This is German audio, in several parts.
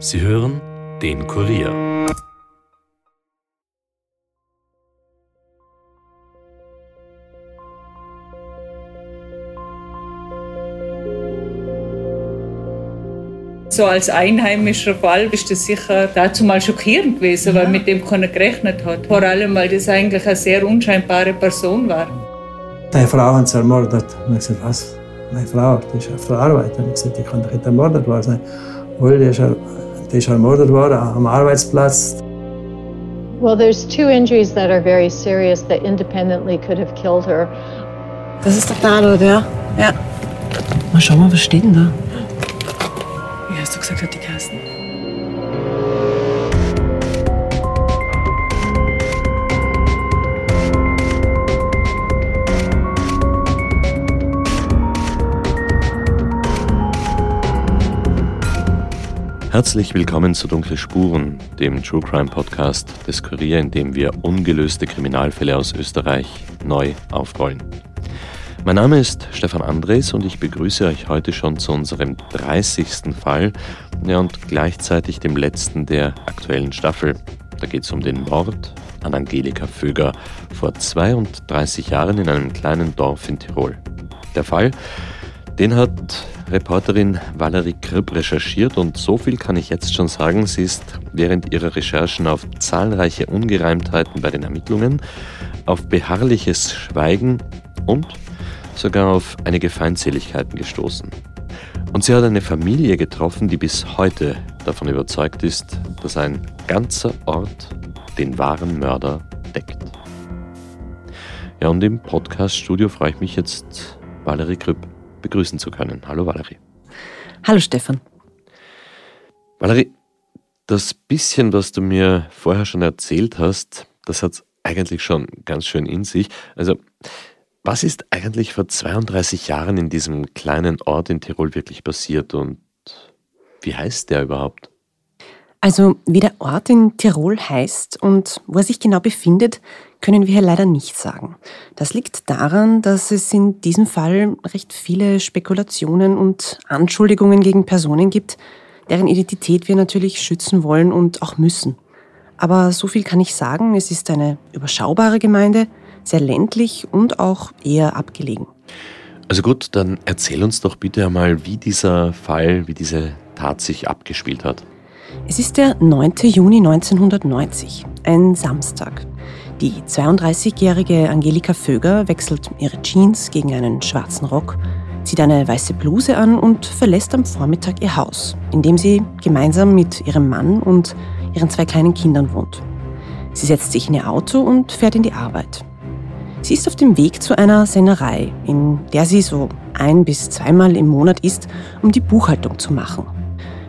Sie hören den Kurier. So als einheimischer Fall ist das sicher dazu mal schockierend gewesen, weil mit dem keiner gerechnet hat. Vor allem, weil das eigentlich eine sehr unscheinbare Person war. Deine Frau haben sie ermordet. Und ich gesagt, was? Meine Frau, die ist Verarbeiterin. Ich gesagt, die kann doch nicht ermordet worden sein. Wohl, die ist, die ist ermordet worden am Arbeitsplatz. Well, there's two injuries that are very serious that independently could have killed her. Das ist doch Tatort, ja? Ja. Mal schauen, was steht denn da? Herzlich willkommen zu Dunkle Spuren, dem True Crime Podcast des Kurier, in dem wir ungelöste Kriminalfälle aus Österreich neu aufrollen. Mein Name ist Stefan Andres und ich begrüße euch heute schon zu unserem 30. Fall ja, und gleichzeitig dem letzten der aktuellen Staffel. Da geht es um den Mord an Angelika Vöger vor 32 Jahren in einem kleinen Dorf in Tirol. Der Fall, den hat Reporterin Valerie Kripp recherchiert und so viel kann ich jetzt schon sagen, sie ist während ihrer Recherchen auf zahlreiche Ungereimtheiten bei den Ermittlungen, auf beharrliches Schweigen und sogar auf einige Feindseligkeiten gestoßen. Und sie hat eine Familie getroffen, die bis heute davon überzeugt ist, dass ein ganzer Ort den wahren Mörder deckt. Ja, und im Podcast-Studio freue ich mich jetzt, Valerie Kripp begrüßen zu können. Hallo Valerie. Hallo Stefan. Valerie, das bisschen, was du mir vorher schon erzählt hast, das hat eigentlich schon ganz schön in sich. Also, was ist eigentlich vor 32 Jahren in diesem kleinen Ort in Tirol wirklich passiert und wie heißt der überhaupt? Also, wie der Ort in Tirol heißt und wo er sich genau befindet, können wir hier leider nicht sagen. Das liegt daran, dass es in diesem Fall recht viele Spekulationen und Anschuldigungen gegen Personen gibt, deren Identität wir natürlich schützen wollen und auch müssen. Aber so viel kann ich sagen, es ist eine überschaubare Gemeinde, sehr ländlich und auch eher abgelegen. Also gut, dann erzähl uns doch bitte einmal, wie dieser Fall, wie diese Tat sich abgespielt hat. Es ist der 9. Juni 1990, ein Samstag. Die 32-jährige Angelika Vöger wechselt ihre Jeans gegen einen schwarzen Rock, zieht eine weiße Bluse an und verlässt am Vormittag ihr Haus, in dem sie gemeinsam mit ihrem Mann und ihren zwei kleinen Kindern wohnt. Sie setzt sich in ihr Auto und fährt in die Arbeit. Sie ist auf dem Weg zu einer Sennerei, in der sie so ein bis zweimal im Monat ist, um die Buchhaltung zu machen.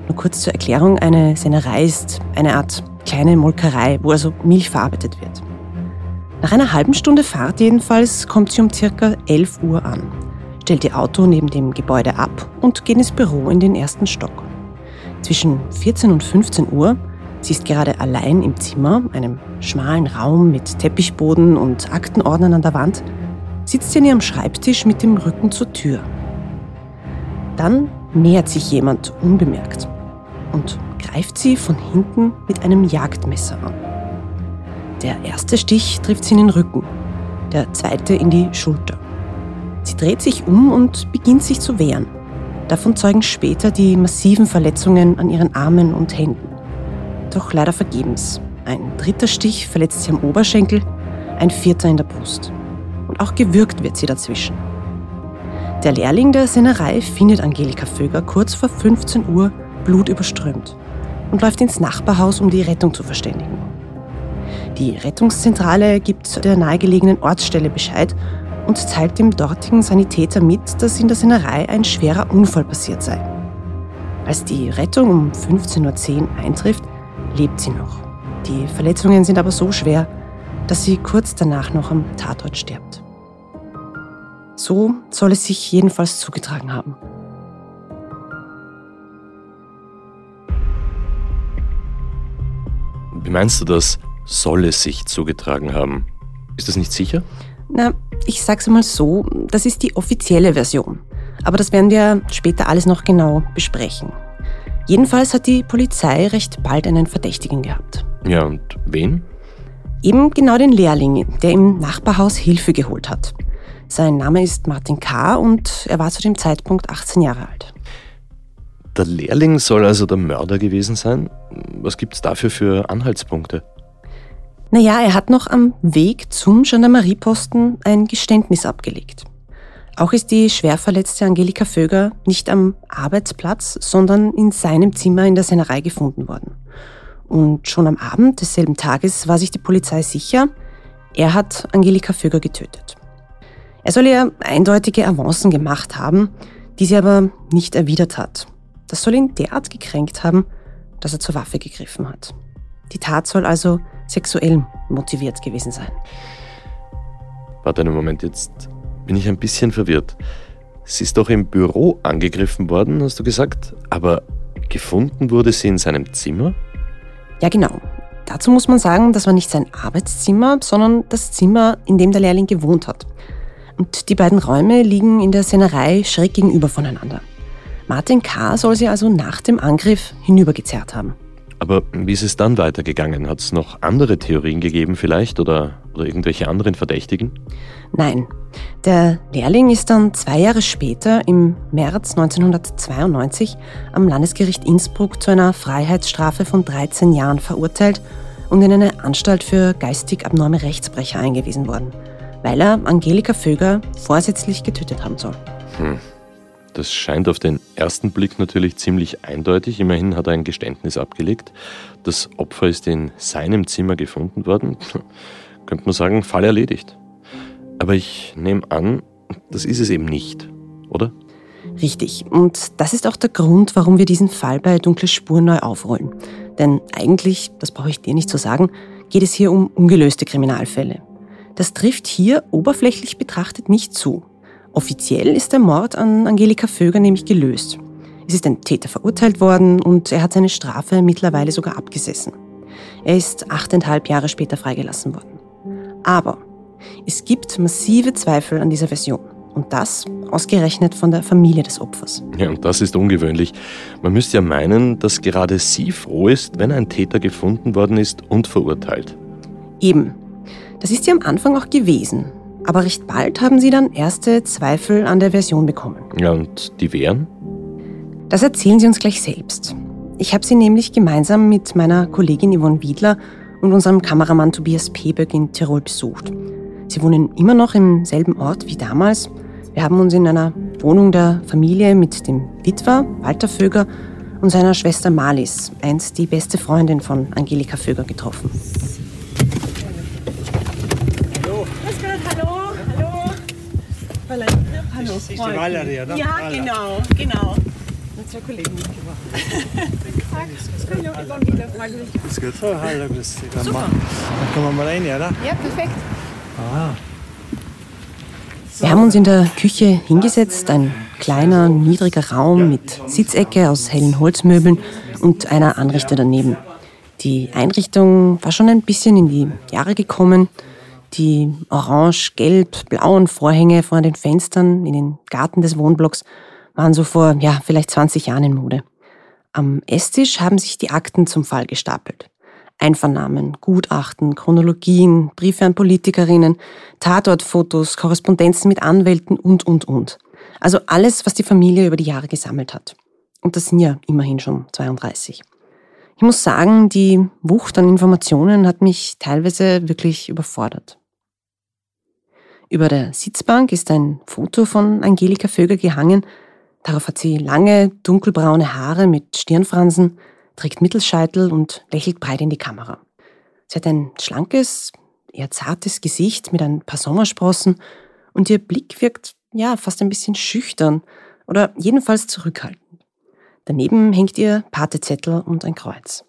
Nur kurz zur Erklärung, eine Sennerei ist eine Art kleine Molkerei, wo also Milch verarbeitet wird. Nach einer halben Stunde Fahrt jedenfalls kommt sie um circa 11 Uhr an, stellt ihr Auto neben dem Gebäude ab und geht ins Büro in den ersten Stock. Zwischen 14 und 15 Uhr, sie ist gerade allein im Zimmer, einem schmalen Raum mit Teppichboden und Aktenordnern an der Wand, sitzt sie an ihrem Schreibtisch mit dem Rücken zur Tür. Dann nähert sich jemand unbemerkt und greift sie von hinten mit einem Jagdmesser an. Der erste Stich trifft sie in den Rücken, der zweite in die Schulter. Sie dreht sich um und beginnt sich zu wehren. Davon zeugen später die massiven Verletzungen an ihren Armen und Händen. Doch leider vergebens. Ein dritter Stich verletzt sie am Oberschenkel, ein vierter in der Brust. Und auch gewürgt wird sie dazwischen. Der Lehrling der Sennerei findet Angelika Vöger kurz vor 15 Uhr blutüberströmt und läuft ins Nachbarhaus, um die Rettung zu verständigen. Die Rettungszentrale gibt der nahegelegenen Ortsstelle Bescheid und teilt dem dortigen Sanitäter mit, dass in der Sennerei ein schwerer Unfall passiert sei. Als die Rettung um 15.10 Uhr eintrifft, lebt sie noch. Die Verletzungen sind aber so schwer, dass sie kurz danach noch am Tatort stirbt. So soll es sich jedenfalls zugetragen haben. Wie meinst du das? soll es sich zugetragen haben. Ist das nicht sicher? Na, ich sag's mal so, das ist die offizielle Version. Aber das werden wir später alles noch genau besprechen. Jedenfalls hat die Polizei recht bald einen Verdächtigen gehabt. Ja, und wen? Eben genau den Lehrling, der im Nachbarhaus Hilfe geholt hat. Sein Name ist Martin K. und er war zu dem Zeitpunkt 18 Jahre alt. Der Lehrling soll also der Mörder gewesen sein? Was gibt es dafür für Anhaltspunkte? Naja, er hat noch am Weg zum Gendarmerieposten ein Geständnis abgelegt. Auch ist die schwer verletzte Angelika Vöger nicht am Arbeitsplatz, sondern in seinem Zimmer in der Sennerei gefunden worden. Und schon am Abend desselben Tages war sich die Polizei sicher, er hat Angelika Vöger getötet. Er soll ihr eindeutige Avancen gemacht haben, die sie aber nicht erwidert hat. Das soll ihn derart gekränkt haben, dass er zur Waffe gegriffen hat. Die Tat soll also sexuell motiviert gewesen sein. Warte einen Moment, jetzt bin ich ein bisschen verwirrt. Sie ist doch im Büro angegriffen worden, hast du gesagt, aber gefunden wurde sie in seinem Zimmer? Ja, genau. Dazu muss man sagen, das war nicht sein Arbeitszimmer, sondern das Zimmer, in dem der Lehrling gewohnt hat. Und die beiden Räume liegen in der Sennerei schräg gegenüber voneinander. Martin K. soll sie also nach dem Angriff hinübergezerrt haben. Aber wie ist es dann weitergegangen? Hat es noch andere Theorien gegeben vielleicht oder, oder irgendwelche anderen Verdächtigen? Nein. Der Lehrling ist dann zwei Jahre später, im März 1992, am Landesgericht Innsbruck zu einer Freiheitsstrafe von 13 Jahren verurteilt und in eine Anstalt für geistig abnorme Rechtsbrecher eingewiesen worden, weil er Angelika Vöger vorsätzlich getötet haben soll. Hm. Das scheint auf den ersten Blick natürlich ziemlich eindeutig. Immerhin hat er ein Geständnis abgelegt. Das Opfer ist in seinem Zimmer gefunden worden. Könnte man sagen, Fall erledigt. Aber ich nehme an, das ist es eben nicht, oder? Richtig. Und das ist auch der Grund, warum wir diesen Fall bei Dunkle Spuren neu aufrollen. Denn eigentlich, das brauche ich dir nicht zu sagen, geht es hier um ungelöste Kriminalfälle. Das trifft hier oberflächlich betrachtet nicht zu. Offiziell ist der Mord an Angelika Vöger nämlich gelöst. Es ist ein Täter verurteilt worden und er hat seine Strafe mittlerweile sogar abgesessen. Er ist achteinhalb Jahre später freigelassen worden. Aber es gibt massive Zweifel an dieser Version. Und das ausgerechnet von der Familie des Opfers. Ja, und das ist ungewöhnlich. Man müsste ja meinen, dass gerade sie froh ist, wenn ein Täter gefunden worden ist und verurteilt. Eben. Das ist sie am Anfang auch gewesen. Aber recht bald haben sie dann erste Zweifel an der Version bekommen. Ja, und die wären? Das erzählen sie uns gleich selbst. Ich habe sie nämlich gemeinsam mit meiner Kollegin Yvonne Wiedler und unserem Kameramann Tobias Peböck in Tirol besucht. Sie wohnen immer noch im selben Ort wie damals. Wir haben uns in einer Wohnung der Familie mit dem Witwer Walter Vöger und seiner Schwester Marlies, einst die beste Freundin von Angelika Vöger, getroffen. Hallo. Grüß Gott, hallo. Hallo. Hallo. Das ist die Valerie, oder? Ja, Valerie. genau, genau. Unsere Kollegen mitgebracht. Hallo, Yvonne wieder, freut mich. Ist gut. So, hallo, grüß dich. Dann, mal, dann kommen wir mal rein, oder? Ja, perfekt. Ah, Wir haben uns in der Küche hingesetzt, ein kleiner, niedriger Raum mit Sitzecke aus hellen Holzmöbeln und einer Anrichte daneben. Die Einrichtung war schon ein bisschen in die Jahre gekommen. Die orange, gelb, blauen Vorhänge vor den Fenstern in den Garten des Wohnblocks waren so vor, ja, vielleicht 20 Jahren in Mode. Am Esstisch haben sich die Akten zum Fall gestapelt. Einvernahmen, Gutachten, Chronologien, Briefe an Politikerinnen, Tatortfotos, Korrespondenzen mit Anwälten und, und, und. Also alles, was die Familie über die Jahre gesammelt hat. Und das sind ja immerhin schon 32. Ich muss sagen, die Wucht an Informationen hat mich teilweise wirklich überfordert. Über der Sitzbank ist ein Foto von Angelika Vöger gehangen. Darauf hat sie lange, dunkelbraune Haare mit Stirnfransen, trägt Mittelscheitel und lächelt breit in die Kamera. Sie hat ein schlankes, eher zartes Gesicht mit ein paar Sommersprossen und ihr Blick wirkt ja fast ein bisschen schüchtern oder jedenfalls zurückhaltend. Daneben hängt ihr Patezettel und ein Kreuz.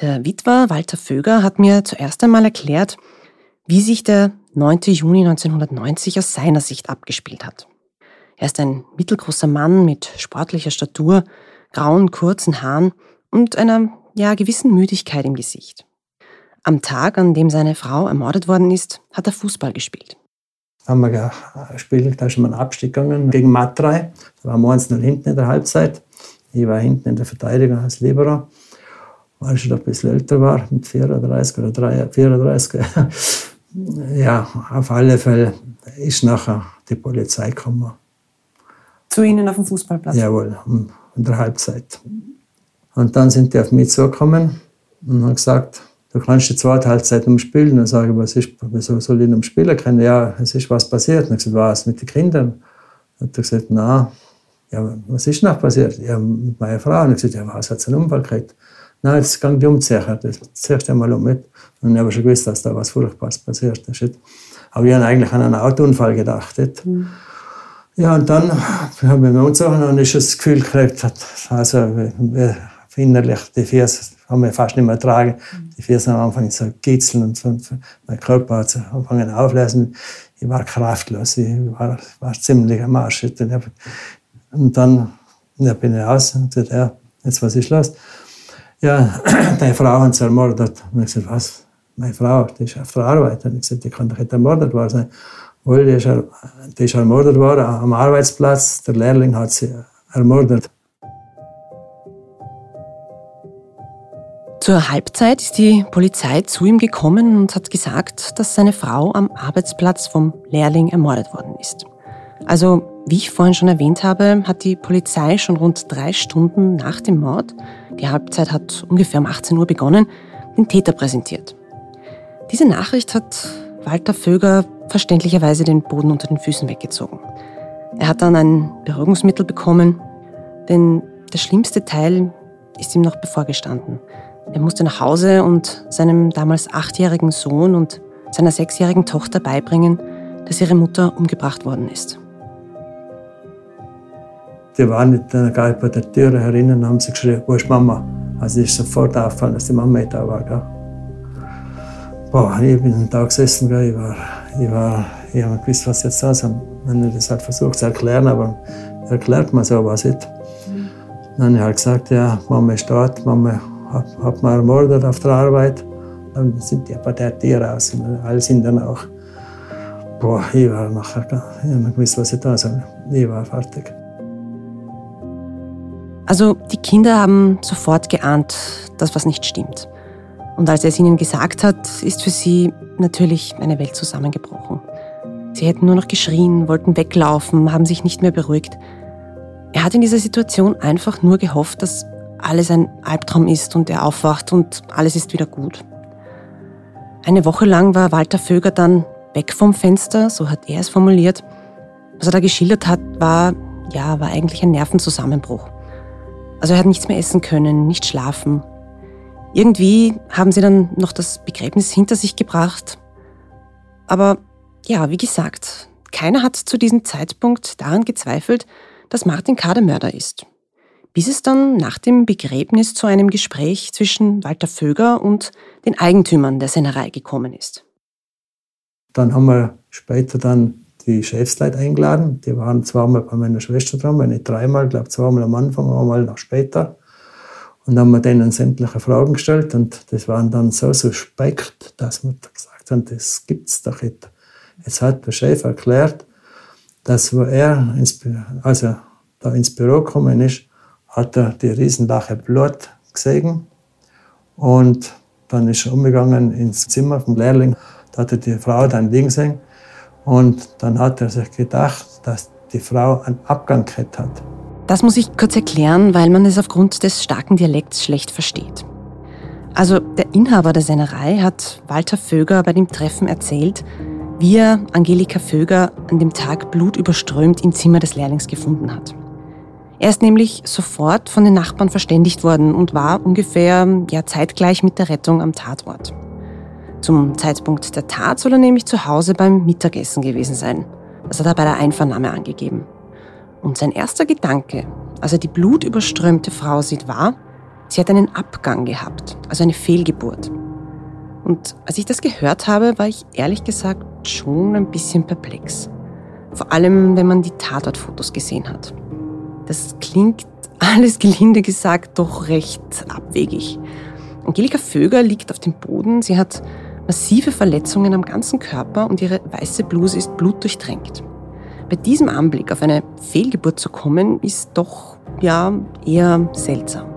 Der Witwer Walter Vöger hat mir zuerst einmal erklärt, wie sich der 9. Juni 1990 aus seiner Sicht abgespielt hat. Er ist ein mittelgroßer Mann mit sportlicher Statur, grauen, kurzen Haaren und einer ja, gewissen Müdigkeit im Gesicht. Am Tag, an dem seine Frau ermordet worden ist, hat er Fußball gespielt. haben wir gespielt, da ist schon mal ein Abstieg gegangen gegen Matrei. Da waren wir 1 0 hinten in der Halbzeit. Ich war hinten in der Verteidigung als Libero, weil ich schon ein bisschen älter war, mit 34 oder 3, 34. ja, auf alle Fälle ist nachher die Polizei gekommen. Zu Ihnen auf dem Fußballplatz? Jawohl, in der Halbzeit. Und dann sind die auf mich zugekommen und haben gesagt, du kannst die zweite Halbzeit umspielen. Dann sage ich, was ist, wieso soll ich umspielen können? Ja, es ist was passiert. Und ich gesagt, was mit den Kindern? Und er gesagt, na, ja, was ist noch passiert? Ja, mit meiner Frau. Und ich gesagt, ja, was hat sie einen Unfall gekriegt? Nein, jetzt ging die umziehen. Das ziehst einmal um mit. Und ich habe schon gewusst, dass da was Furchtbares passiert ist. Aber ich habe eigentlich an einen Autounfall gedacht. Mhm. Ja, und dann haben wir uns auch noch nicht das Gefühl gekriegt, also innerlich die Füße haben wir fast nicht mehr ertragen. Die Füße haben angefangen zu kitzeln und, und mein Körper hat angefangen auflösen. Ich war kraftlos, ich war, war ziemlich am Arsch. Und dann ja, bin ich raus und gesagt, ja, jetzt was ist los? Ja, deine Frau hat sie ermordet. Und ich gesagt, was? Meine Frau, die ist auf der Arbeit. Und ich gesagt, die kann doch nicht ermordet worden sein. Weil die ist, die ist ermordet worden am Arbeitsplatz. Der Lehrling hat sie ermordet. Zur Halbzeit ist die Polizei zu ihm gekommen und hat gesagt, dass seine Frau am Arbeitsplatz vom Lehrling ermordet worden ist. Also, wie ich vorhin schon erwähnt habe, hat die Polizei schon rund drei Stunden nach dem Mord, die Halbzeit hat ungefähr um 18 Uhr begonnen, den Täter präsentiert. Diese Nachricht hat Walter Vöger verständlicherweise den Boden unter den Füßen weggezogen. Er hat dann ein Beruhigungsmittel bekommen, denn der schlimmste Teil ist ihm noch bevorgestanden. Er musste nach Hause und seinem damals achtjährigen Sohn und seiner sechsjährigen Tochter beibringen, dass ihre Mutter umgebracht worden ist. Die waren mit Geil bei der Tür herinnen und haben sie geschrien, wo ist Mama? Also ist sofort aufgefallen, dass die Mama da war. Gell? Boah, ich bin da gesessen, gell? ich war, ich war, ich habe gewusst, was jetzt da ist. Wenn ich das halt versucht zu erklären, aber erklärt man sowas nicht. Dann habe ich halt gesagt, ja, Mama ist dort, Mama hat man ermordet auf der Arbeit. Dann sind die bei der Tiere raus. Alle sind dann auch. Boah, ich war nachher, ich habe gewusst, was ich da soll. Ich war fertig. Also die Kinder haben sofort geahnt, dass was nicht stimmt. Und als er es ihnen gesagt hat, ist für sie natürlich eine Welt zusammengebrochen. Sie hätten nur noch geschrien, wollten weglaufen, haben sich nicht mehr beruhigt. Er hat in dieser Situation einfach nur gehofft, dass alles ein Albtraum ist und er aufwacht und alles ist wieder gut. Eine Woche lang war Walter Vöger dann weg vom Fenster, so hat er es formuliert. Was er da geschildert hat, war, ja, war eigentlich ein Nervenzusammenbruch. Also er hat nichts mehr essen können, nicht schlafen. Irgendwie haben sie dann noch das Begräbnis hinter sich gebracht. Aber ja, wie gesagt, keiner hat zu diesem Zeitpunkt daran gezweifelt, dass Martin K. der Mörder ist bis es dann nach dem Begräbnis zu einem Gespräch zwischen Walter Vöger und den Eigentümern der Sennerei gekommen ist. Dann haben wir später dann die Chefsleute eingeladen. Die waren zweimal bei meiner Schwester dran, nicht dreimal, ich glaube zweimal am Anfang, einmal noch später. Und dann haben wir denen sämtliche Fragen gestellt und das waren dann so suspekt, dass wir gesagt haben, das gibt's doch nicht. Jetzt hat der Chef erklärt, dass wo er ins, also da ins Büro gekommen ist, hat er die Riesenlache Blut gesehen und dann ist er umgegangen ins Zimmer vom Lehrling. Da hat er die Frau dann liegen sehen und dann hat er sich gedacht, dass die Frau einen Abgang gehabt hat. Das muss ich kurz erklären, weil man es aufgrund des starken Dialekts schlecht versteht. Also der Inhaber der Sennerei hat Walter Vöger bei dem Treffen erzählt, wie er Angelika Vöger an dem Tag blutüberströmt im Zimmer des Lehrlings gefunden hat. Er ist nämlich sofort von den Nachbarn verständigt worden und war ungefähr ja, zeitgleich mit der Rettung am Tatort. Zum Zeitpunkt der Tat soll er nämlich zu Hause beim Mittagessen gewesen sein. Das hat er bei der Einvernahme angegeben. Und sein erster Gedanke, als er die blutüberströmte Frau sieht, war, sie hat einen Abgang gehabt, also eine Fehlgeburt. Und als ich das gehört habe, war ich ehrlich gesagt schon ein bisschen perplex. Vor allem, wenn man die Tatortfotos gesehen hat. Das klingt alles gelinde gesagt doch recht abwegig. Angelika Vöger liegt auf dem Boden. Sie hat massive Verletzungen am ganzen Körper und ihre weiße Bluse ist blutdurchtränkt. Bei diesem Anblick auf eine Fehlgeburt zu kommen, ist doch ja eher seltsam.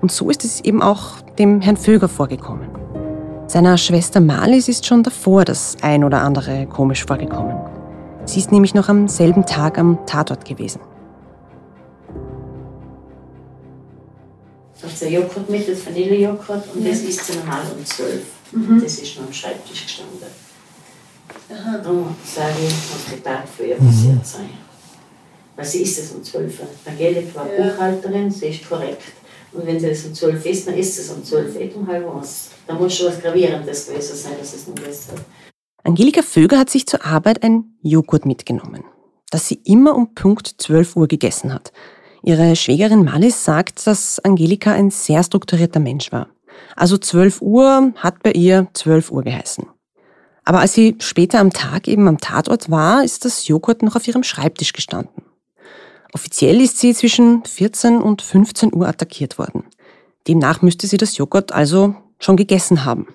Und so ist es eben auch dem Herrn Vöger vorgekommen. Seiner Schwester Marlies ist schon davor das ein oder andere komisch vorgekommen. Sie ist nämlich noch am selben Tag am Tatort gewesen. Hat sie Joghurt mit, das Vanillejoghurt, und das isst sie normal um 12. Das ist noch am Schreibtisch gestanden. Darum sage ich, muss die Tat früher passiert sein. Weil sie isst es um 12 Uhr. Angelika war Buchhalterin, sie ist korrekt. Und wenn sie das um 12 isst, dann isst sie es um 12 Uhr, um halb eins. Da muss schon was Gravierendes gewesen sein, dass es nicht besser hat. Angelika Vöger hat sich zur Arbeit ein Joghurt mitgenommen, das sie immer um Punkt 12 Uhr gegessen hat. Ihre Schwägerin Malis sagt, dass Angelika ein sehr strukturierter Mensch war. Also 12 Uhr hat bei ihr 12 Uhr geheißen. Aber als sie später am Tag eben am Tatort war, ist das Joghurt noch auf ihrem Schreibtisch gestanden. Offiziell ist sie zwischen 14 und 15 Uhr attackiert worden. Demnach müsste sie das Joghurt also schon gegessen haben.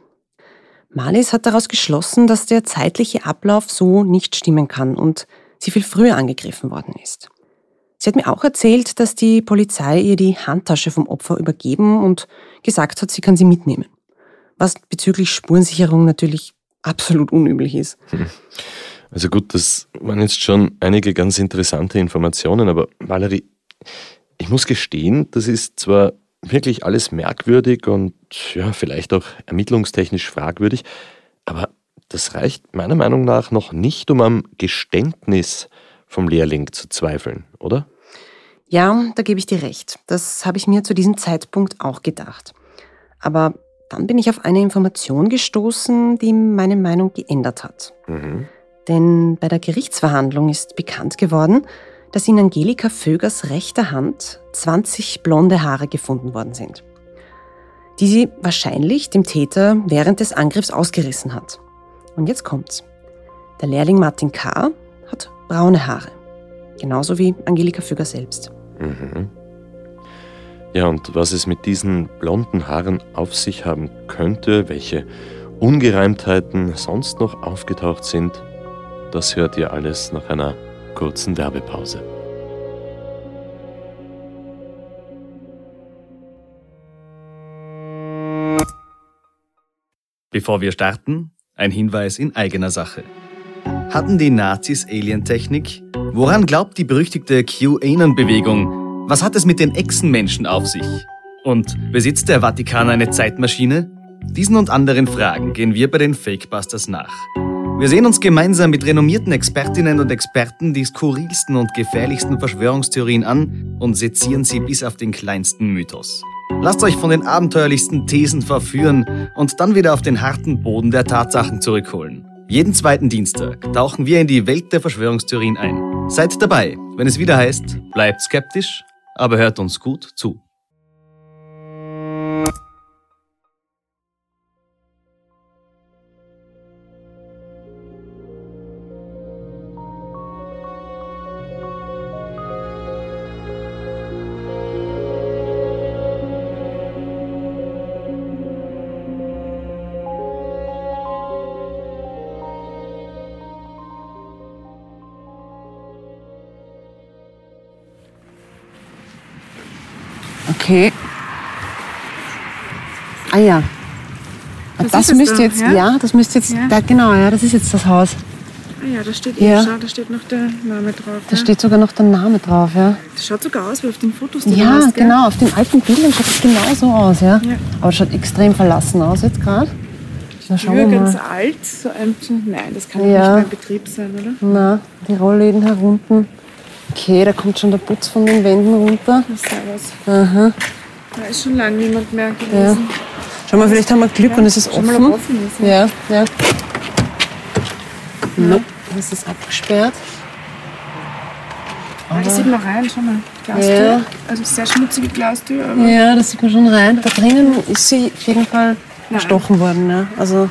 Malis hat daraus geschlossen, dass der zeitliche Ablauf so nicht stimmen kann und sie viel früher angegriffen worden ist. Sie hat mir auch erzählt, dass die Polizei ihr die Handtasche vom Opfer übergeben und gesagt hat, sie kann sie mitnehmen. Was bezüglich Spurensicherung natürlich absolut unüblich ist. Also gut, das waren jetzt schon einige ganz interessante Informationen, aber Valerie, ich muss gestehen, das ist zwar wirklich alles merkwürdig und ja, vielleicht auch ermittlungstechnisch fragwürdig, aber das reicht meiner Meinung nach noch nicht, um am Geständnis vom Lehrling zu zweifeln, oder? Ja, da gebe ich dir recht. Das habe ich mir zu diesem Zeitpunkt auch gedacht. Aber dann bin ich auf eine Information gestoßen, die meine Meinung geändert hat. Mhm. Denn bei der Gerichtsverhandlung ist bekannt geworden, dass in Angelika Vögers rechter Hand 20 blonde Haare gefunden worden sind, die sie wahrscheinlich dem Täter während des Angriffs ausgerissen hat. Und jetzt kommt's. Der Lehrling Martin K. braune Haare. Genauso wie Angelika Füger selbst. Mhm. Ja, und was es mit diesen blonden Haaren auf sich haben könnte, welche Ungereimtheiten sonst noch aufgetaucht sind, das hört ihr alles nach einer kurzen Werbepause. Bevor wir starten, ein Hinweis in eigener Sache. Hatten die Nazis Alientechnik? Woran glaubt die berüchtigte QAnon-Bewegung? Was hat es mit den Echsenmenschen auf sich? Und besitzt der Vatikan eine Zeitmaschine? Diesen und anderen Fragen gehen wir bei den Fakebusters nach. Wir sehen uns gemeinsam mit renommierten Expertinnen und Experten die skurrilsten und gefährlichsten Verschwörungstheorien an und sezieren sie bis auf den kleinsten Mythos. Lasst euch von den abenteuerlichsten Thesen verführen und dann wieder auf den harten Boden der Tatsachen zurückholen. Jeden zweiten Dienstag tauchen wir in die Welt der Verschwörungstheorien ein. Seid dabei, wenn es wieder heißt, bleibt skeptisch, aber hört uns gut zu. Okay. Ah ja. Das Das, müsste jetzt, ja? ja? das müsste jetzt, Ja. da, genau, ja, das ist jetzt das Haus. Ah ja, da steht Ja. schau, da steht noch der Name drauf. Da ja. steht sogar noch der Name drauf, ja. Das schaut sogar aus wie auf den Fotos, die du Ja, hast, genau, auf den alten Bildern schaut es genau so aus, ja. Ja. Aber es schaut extrem verlassen aus jetzt gerade. Na, schauen wir Früher ganz mal. alt, so ein, nein, das kann Ja. nicht mehr in Betrieb sein, oder? Na, die Rollläden herunten. Okay, da kommt schon der Putz von den Wänden runter. Aha. Da ist schon lange niemand mehr Ja. gewesen. Schau mal, vielleicht haben wir Glück und es ist mal, offen. offen ist. Ja, ja. Nope, das ist abgesperrt. Ah, da sieht man rein, schau mal. Glastür. Ja. Also sehr schmutzige Glastür, Ja, das sieht man schon rein. Da drinnen ist sie auf jeden Fall Nein. gestochen worden. Ja. Also,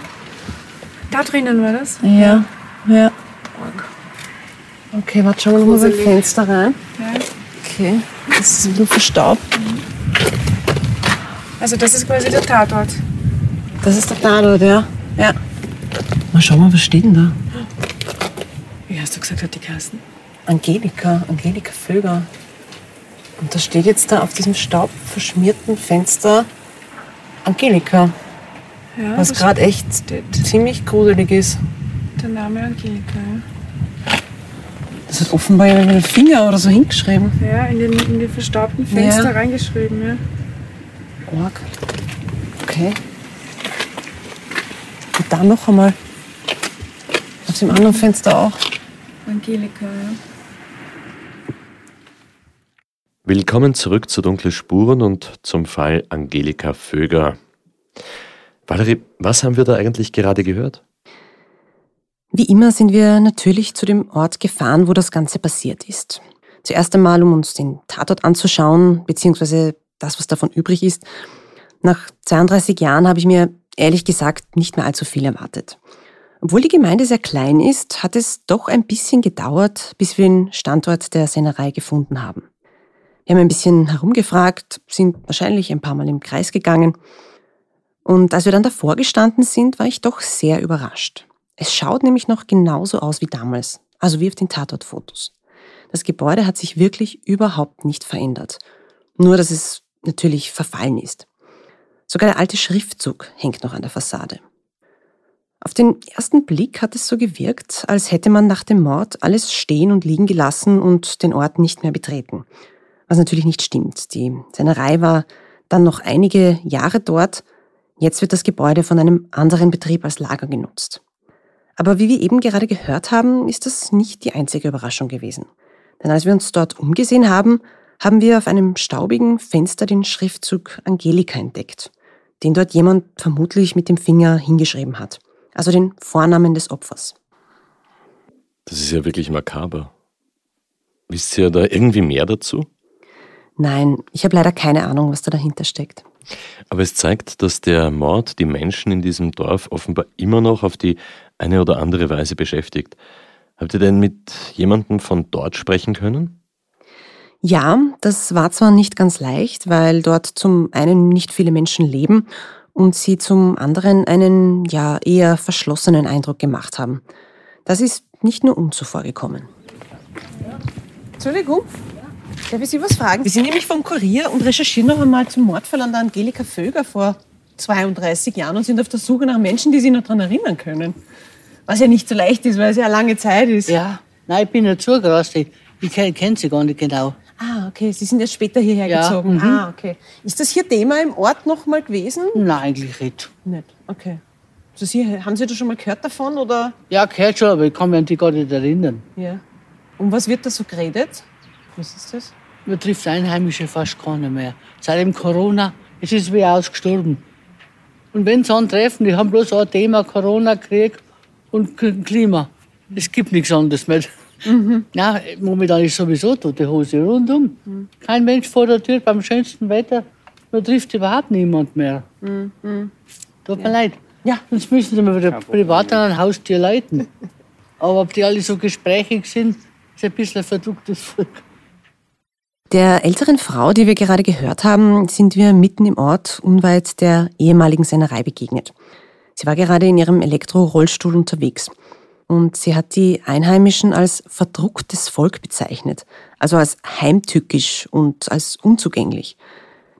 da drinnen war das. ja, ja. Okay, warte, schauen wir nochmal beim. Fenster rein. Ja. Okay, das ist bisschen verstaubt. Also das ist quasi der Tatort. Das ist der Tatort, ja. Ja. Mal schauen wir, was steht denn da? Wie hast du gesagt, hat die Kasten? Angelika, Angelika Vöger. Und da steht jetzt da auf diesem staubverschmierten Fenster Angelika. Ja, was gerade echt steht. ziemlich gruselig ist. Der Name Angelika, ja. Das hat offenbar jemand mit dem Finger oder so hingeschrieben. Ja, in, den, in die verstaubten Fenster Ja. reingeschrieben, ja. Org. Okay. Und da noch einmal. Auf dem anderen Fenster auch. Angelika, ja. Willkommen zurück zu Dunkle Spuren und zum Fall Angelika Vöger. Valerie, was haben wir da eigentlich gerade gehört? Wie immer sind wir natürlich zu dem Ort gefahren, wo das Ganze passiert ist. Zuerst einmal, um uns den Tatort anzuschauen, beziehungsweise das, was davon übrig ist. Nach 32 Jahren habe ich mir ehrlich gesagt nicht mehr allzu viel erwartet. Obwohl die Gemeinde sehr klein ist, hat es doch ein bisschen gedauert, bis wir den Standort der Sennerei gefunden haben. Wir haben ein bisschen herumgefragt, sind wahrscheinlich ein paar Mal im Kreis gegangen. Und als wir dann davor gestanden sind, war ich doch sehr überrascht. Es schaut nämlich noch genauso aus wie damals, also wie auf den Tatortfotos. Das Gebäude hat sich wirklich überhaupt nicht verändert. Nur, dass es natürlich verfallen ist. Sogar der alte Schriftzug hängt noch an der Fassade. Auf den ersten Blick hat es so gewirkt, als hätte man nach dem Mord alles stehen und liegen gelassen und den Ort nicht mehr betreten. Was natürlich nicht stimmt. Die Sennerei war dann noch einige Jahre dort. Jetzt wird das Gebäude von einem anderen Betrieb als Lager genutzt. Aber wie wir eben gerade gehört haben, ist das nicht die einzige Überraschung gewesen. Denn als wir uns dort umgesehen haben, haben wir auf einem staubigen Fenster den Schriftzug Angelika entdeckt, den dort jemand vermutlich mit dem Finger hingeschrieben hat. Also den Vornamen des Opfers. Das ist ja wirklich makaber. Wisst ihr da irgendwie mehr dazu? Nein, ich habe leider keine Ahnung, was da dahinter steckt. Aber es zeigt, dass der Mord die Menschen in diesem Dorf offenbar immer noch auf die eine oder andere Weise beschäftigt. Habt ihr denn mit jemandem von dort sprechen können? Ja, das war zwar nicht ganz leicht, weil dort zum einen nicht viele Menschen leben und sie zum anderen einen ja eher verschlossenen Eindruck gemacht haben. Das ist nicht nur uns so vorgekommen. Entschuldigung, darf ich Sie was fragen? Wir sind nämlich vom Kurier und recherchieren noch einmal zum Mordfall an der Angelika Vöger vor 32 Jahren und sind auf der Suche nach Menschen, die sich noch daran erinnern können. Was ja nicht so leicht ist, weil es ja eine lange Zeit ist. Ja, nein, ich bin nicht zugerastet. Ich kenne kenn sie gar nicht genau. Ah, okay. Sie sind erst später hierher Ja, gezogen. mhm. Ah, okay. Ist das hier Thema im Ort noch mal gewesen? Nein, eigentlich nicht. Nicht. Okay. Also Sie, haben Sie da schon mal gehört davon oder? Ja, gehört schon, aber ich kann mich an die gar nicht erinnern. Ja. Um was wird da so geredet? Was ist das? Man trifft Einheimische fast keiner mehr. Seit dem Corona es ist wie ausgestorben. Und wenn sie einen treffen, die haben bloß ein Thema Corona, Krieg und Klima. Es gibt nichts anderes mehr. Ja, momentan ist sowieso tote Hose rundum. Kein Mensch vor der Tür beim schönsten Wetter. Man trifft überhaupt niemand mehr. Tut mir leid. Ja. Sonst müssen sie mal wieder privat an ein Haustier leiten. Aber ob die alle so gesprächig sind, ist ein bisschen ein verdrucktes Volk. Der älteren Frau, die wir gerade gehört haben, sind wir mitten im Ort unweit der ehemaligen Sennerei begegnet. Sie war gerade in ihrem Elektrorollstuhl unterwegs. Und sie hat die Einheimischen als verdrucktes Volk bezeichnet, also als heimtückisch und als unzugänglich.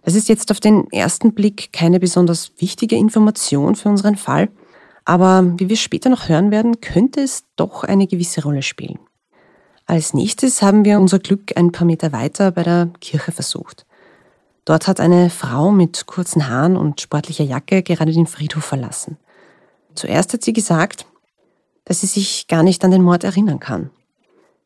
Das ist jetzt auf den ersten Blick keine besonders wichtige Information für unseren Fall, aber wie wir später noch hören werden, könnte es doch eine gewisse Rolle spielen. Als nächstes haben wir unser Glück ein paar Meter weiter bei der Kirche versucht. Dort hat eine Frau mit kurzen Haaren und sportlicher Jacke gerade den Friedhof verlassen. Zuerst hat sie gesagt, dass sie sich gar nicht an den Mord erinnern kann.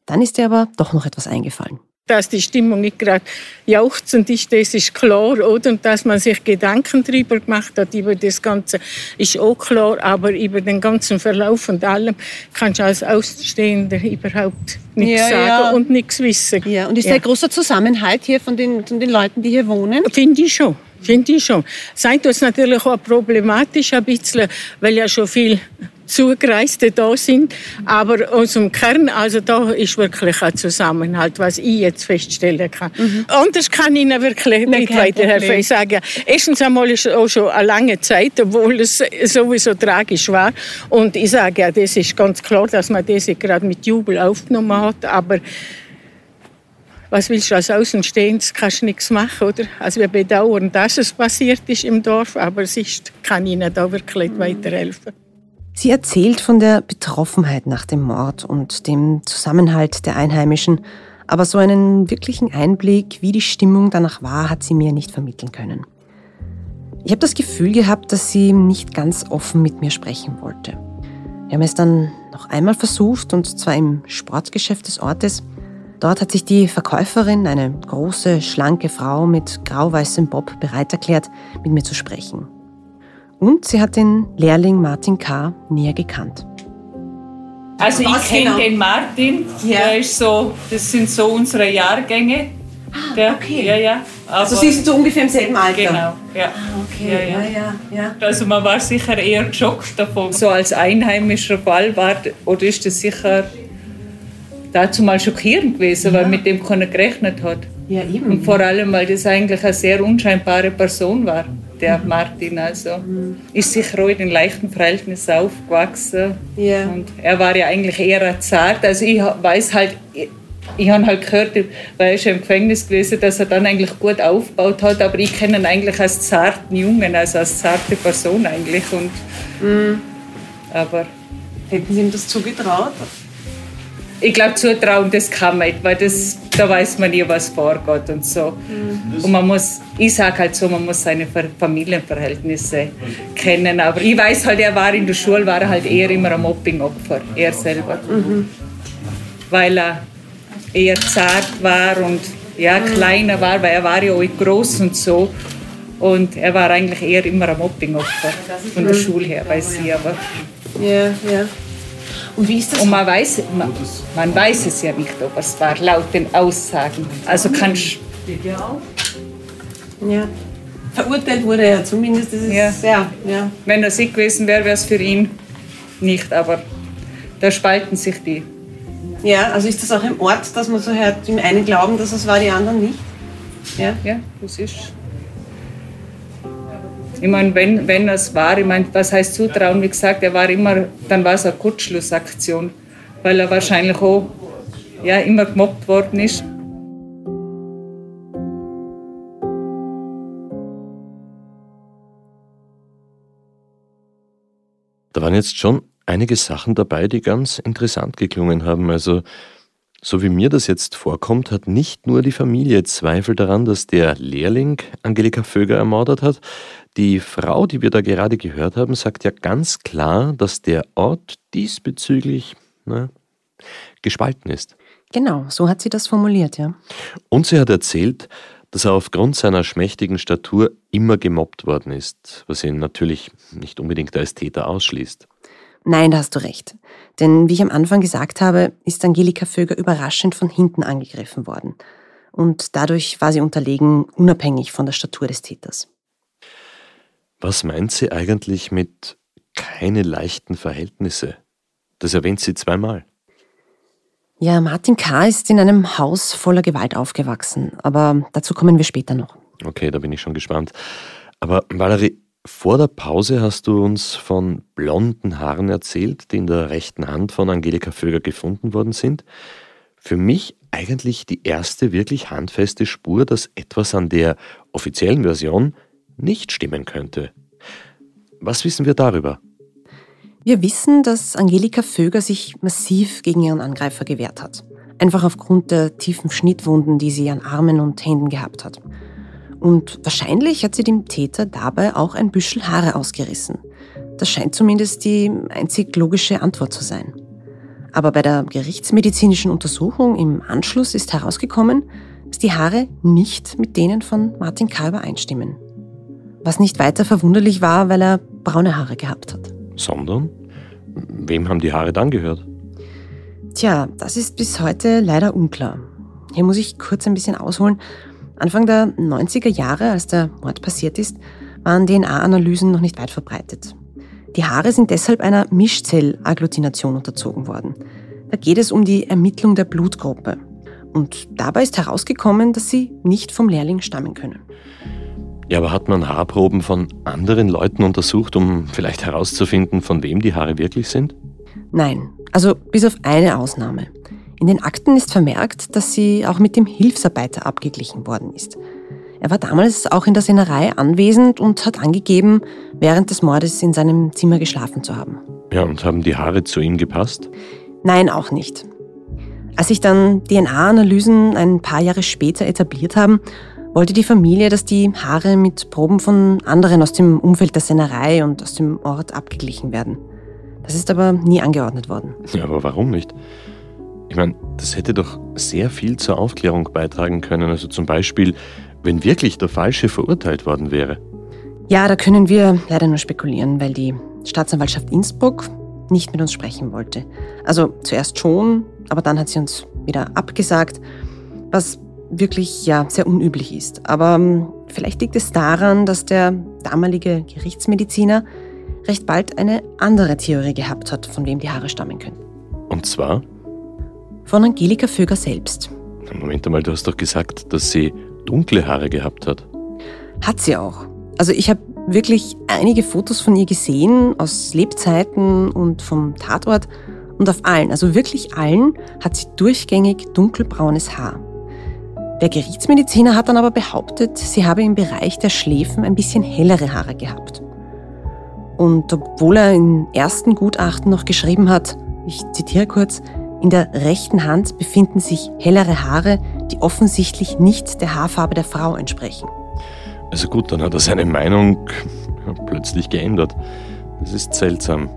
Dann ist ihr aber doch noch etwas eingefallen. Dass die Stimmung nicht gerade jauchzend ist, das ist klar, oder? Und dass man sich Gedanken darüber gemacht hat, über das Ganze, ist auch klar. Aber über den ganzen Verlauf und allem kannst du als Außenstehender überhaupt nichts Ja, sagen ja. und nichts wissen. Ja, und ist da ein großer Zusammenhalt hier von den, von den Leuten, die hier wohnen? Finde ich schon. Finde ich schon. Seid das natürlich auch problematisch ein bisschen, weil ja schon viel Zugereiste da sind. Aber aus dem Kern, also da ist wirklich ein Zusammenhalt, was ich jetzt feststellen kann. Anders kann ich Ihnen wirklich nicht kein weiterhelfen. Ich sage, erstens einmal ist es auch schon eine lange Zeit, obwohl es sowieso tragisch war. Und ich sage ja, das ist ganz klar, dass man das gerade mit Jubel aufgenommen hat. Aber was willst du als Außenstehendes, kannst du nichts machen, oder? Also wir bedauern, dass es passiert ist im Dorf, aber es ist, kann ihnen da wirklich weiterhelfen. Sie erzählt von der Betroffenheit nach dem Mord und dem Zusammenhalt der Einheimischen, aber so einen wirklichen Einblick, wie die Stimmung danach war, hat sie mir nicht vermitteln können. Ich habe das Gefühl gehabt, dass sie nicht ganz offen mit mir sprechen wollte. Wir haben es dann noch einmal versucht, und zwar im Sportgeschäft des Ortes. Dort hat sich die Verkäuferin, eine große, schlanke Frau mit grau-weißem Bob, bereit erklärt, mit mir zu sprechen. Und sie hat den Lehrling Martin K. näher gekannt. Also ich kenne genau? den Martin, ja. der ist so, das sind so unsere Jahrgänge. Ah, der, okay. Ja, ja. also Sie sind so ungefähr im selben Alter? Genau, ja. Ah, okay, ja, ja. ja, ja. Also man war sicher eher geschockt davon. So als einheimischer Fall war, oder ist das sicher dazu mal schockierend gewesen, ja. weil mit dem keiner gerechnet hat. Ja, eben. Und vor allem, weil das eigentlich eine sehr unscheinbare Person war, der mhm. Martin. Also mhm. ist sicher auch in den leichten Verhältnissen aufgewachsen. Ja. Und er war ja eigentlich eher zart. Also ich weiß halt, ich habe halt gehört, weil er schon im Gefängnis gewesen, dass er dann eigentlich gut aufgebaut hat, aber ich kenne ihn eigentlich als zarten Jungen, also als zarte Person eigentlich. Und, mhm. aber Hätten Sie ihm das zugetraut? ich glaube, zutrauen, das kann man nicht, weil das, da weiß man nie, was vorgeht und so. Mhm. Und man muss, ich sage halt so, man muss seine Familienverhältnisse kennen. Aber ich weiß halt, er war in der Schule, war halt eher immer ein Mobbing-Opfer, er selber. Mhm. Weil er eher zart war und ja, mhm. kleiner war, weil er war ja auch groß und so. Und er war eigentlich eher immer ein Mobbing-Opfer von der Schule her, weiß ich aber. Ja, ja. Und wie ist das? Und man weiß, man, man weiß es ja nicht, ob es war, laut den Aussagen. Also kannst ja. Verurteilt wurde er zumindest. Das ist, ja. Ja, ja. Wenn er sick gewesen wäre, wäre es für ihn nicht. Aber da spalten sich die. Ja, also ist das auch im Ort, dass man so hört, im einen glauben, dass es war, die anderen nicht? Ja, ja das ist. Ich meine, wenn, wenn es war, ich meine, was heißt Zutrauen? Wie gesagt, er war immer, dann war es eine Kurzschlussaktion, weil er wahrscheinlich auch ja, immer gemobbt worden ist. Da waren jetzt schon einige Sachen dabei, die ganz interessant geklungen haben. Also so wie mir das jetzt vorkommt, hat nicht nur die Familie Zweifel daran, dass der Lehrling Angelika Vöger ermordet hat. Die Frau, die wir da gerade gehört haben, sagt ja ganz klar, dass der Ort diesbezüglich na, gespalten ist. Genau, so hat sie das formuliert, ja. Und sie hat erzählt, dass er aufgrund seiner schmächtigen Statur immer gemobbt worden ist, was ihn natürlich nicht unbedingt als Täter ausschließt. Nein, da hast du recht. Denn wie ich am Anfang gesagt habe, ist Angelika Vöger überraschend von hinten angegriffen worden. Und dadurch war sie unterlegen, unabhängig von der Statur des Täters. Was meint sie eigentlich mit keine leichten Verhältnisse? Das erwähnt sie zweimal. Ja, Martin K. ist in einem Haus voller Gewalt aufgewachsen, aber dazu kommen wir später noch. Okay, da bin ich schon gespannt. Aber Valerie, vor der Pause hast du uns von blonden Haaren erzählt, die in der rechten Hand von Angelika Vöger gefunden worden sind. Für mich eigentlich die erste wirklich handfeste Spur, dass etwas an der offiziellen Version nicht stimmen könnte. Was wissen wir darüber? Wir wissen, dass Angelika Vöger sich massiv gegen ihren Angreifer gewehrt hat. Einfach aufgrund der tiefen Schnittwunden, die sie an Armen und Händen gehabt hat. Und wahrscheinlich hat sie dem Täter dabei auch ein Büschel Haare ausgerissen. Das scheint zumindest die einzig logische Antwort zu sein. Aber bei der gerichtsmedizinischen Untersuchung im Anschluss ist herausgekommen, dass die Haare nicht mit denen von Martin K. übereinstimmen. Was nicht weiter verwunderlich war, weil er braune Haare gehabt hat. Sondern? Wem haben die Haare dann gehört? Tja, das ist bis heute leider unklar. Hier muss ich kurz ein bisschen ausholen. Anfang der 90er Jahre, als der Mord passiert ist, waren DNA-Analysen noch nicht weit verbreitet. Die Haare sind deshalb einer Mischzellagglutination unterzogen worden. Da geht es um die Ermittlung der Blutgruppe. Und dabei ist herausgekommen, dass sie nicht vom Lehrling stammen können. Ja, aber hat man Haarproben von anderen Leuten untersucht, um vielleicht herauszufinden, von wem die Haare wirklich sind? Nein, also bis auf eine Ausnahme. In den Akten ist vermerkt, dass sie auch mit dem Hilfsarbeiter abgeglichen worden ist. Er war damals auch in der Sennerei anwesend und hat angegeben, während des Mordes in seinem Zimmer geschlafen zu haben. Ja, und haben die Haare zu ihm gepasst? Nein, auch nicht. Als sich dann DNA-Analysen ein paar Jahre später etabliert haben, wollte die Familie, dass die Haare mit Proben von anderen aus dem Umfeld der Sennerei und aus dem Ort abgeglichen werden. Das ist aber nie angeordnet worden. Ja, aber warum nicht? Ich meine, das hätte doch sehr viel zur Aufklärung beitragen können. Also zum Beispiel, wenn wirklich der Falsche verurteilt worden wäre. Ja, da können wir leider nur spekulieren, weil die Staatsanwaltschaft Innsbruck nicht mit uns sprechen wollte. Also zuerst schon, aber dann hat sie uns wieder abgesagt, was wirklich ja sehr unüblich ist. Aber ähm, vielleicht liegt es daran, dass der damalige Gerichtsmediziner recht bald eine andere Theorie gehabt hat, von wem die Haare stammen könnten. Und zwar? Von Angelika Föger selbst. Moment einmal, du hast doch gesagt, dass sie dunkle Haare gehabt hat. Hat sie auch. Also ich habe wirklich einige Fotos von ihr gesehen aus Lebzeiten und vom Tatort und auf allen, also wirklich allen, hat sie durchgängig dunkelbraunes Haar. Der Gerichtsmediziner hat dann aber behauptet, sie habe im Bereich der Schläfen ein bisschen hellere Haare gehabt. Und obwohl er im ersten Gutachten noch geschrieben hat, ich zitiere kurz, in der rechten Hand befinden sich hellere Haare, die offensichtlich nicht der Haarfarbe der Frau entsprechen. Also gut, dann hat er seine Meinung plötzlich geändert. Das ist seltsam.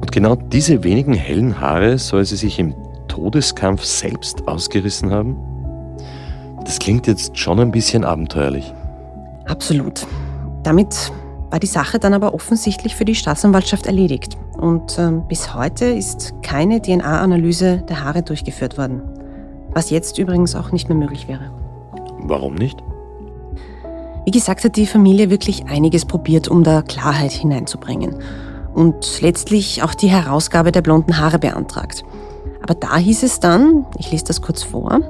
Und genau diese wenigen hellen Haare soll sie sich im Todeskampf selbst ausgerissen haben? Das klingt jetzt schon ein bisschen abenteuerlich. Absolut. Damit war die Sache dann aber offensichtlich für die Staatsanwaltschaft erledigt. Und äh, bis heute ist keine DNA-Analyse der Haare durchgeführt worden. Was jetzt übrigens auch nicht mehr möglich wäre. Warum nicht? Wie gesagt, hat die Familie wirklich einiges probiert, um da Klarheit hineinzubringen. Und letztlich auch die Herausgabe der blonden Haare beantragt. Aber da hieß es dann, ich lese das kurz vor,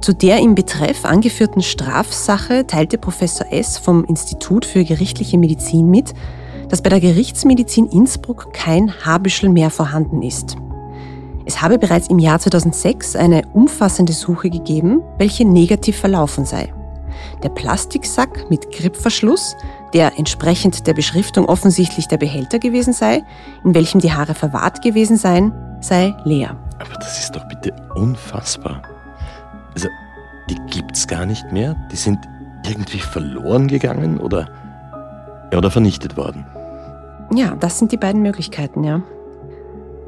zu der im Betreff angeführten Strafsache teilte Professor S. vom Institut für gerichtliche Medizin mit, dass bei der Gerichtsmedizin Innsbruck kein Haarbüschel mehr vorhanden ist. Es habe bereits im Jahr 2006 eine umfassende Suche gegeben, welche negativ verlaufen sei. Der Plastiksack mit Grippverschluss, der entsprechend der Beschriftung offensichtlich der Behälter gewesen sei, in welchem die Haare verwahrt gewesen seien, sei leer. Aber das ist doch bitte unfassbar. Also, die gibt's gar nicht mehr? Die sind irgendwie verloren gegangen oder, oder vernichtet worden? Ja, das sind die beiden Möglichkeiten, ja.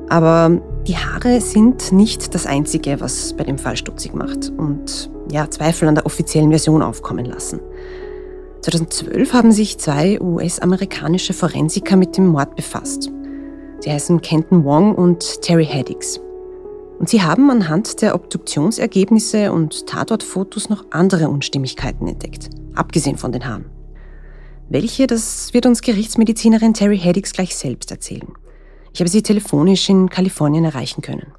Aber die Haare sind nicht das Einzige, was bei dem Fall stutzig macht und ja, Zweifel an der offiziellen Version aufkommen lassen. 2012 haben sich zwei US-amerikanische Forensiker mit dem Mord befasst. Sie heißen Kenton Wong und Terry Haddix. Und sie haben anhand der Obduktionsergebnisse und Tatortfotos noch andere Unstimmigkeiten entdeckt, abgesehen von den Haaren. Welche, das wird uns Gerichtsmedizinerin Terry Haddix gleich selbst erzählen. Ich habe sie telefonisch in Kalifornien erreichen können.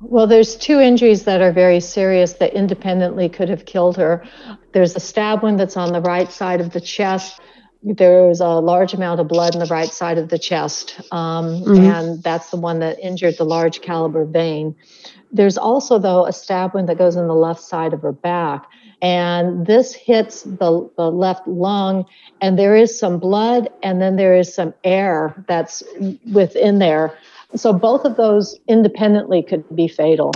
Well, there's two injuries that are very serious that independently could have killed her. There's a stab wound that's on the right side of the chest. There's a large amount of blood in the right side of the chest, um, mm-hmm. and that's the one that injured the large caliber vein. There's also, though, a stab wound that goes in the left side of her back, and this hits the, the left lung, and there is some blood, and then there is some air that's within there. So both of those independently could be fatal.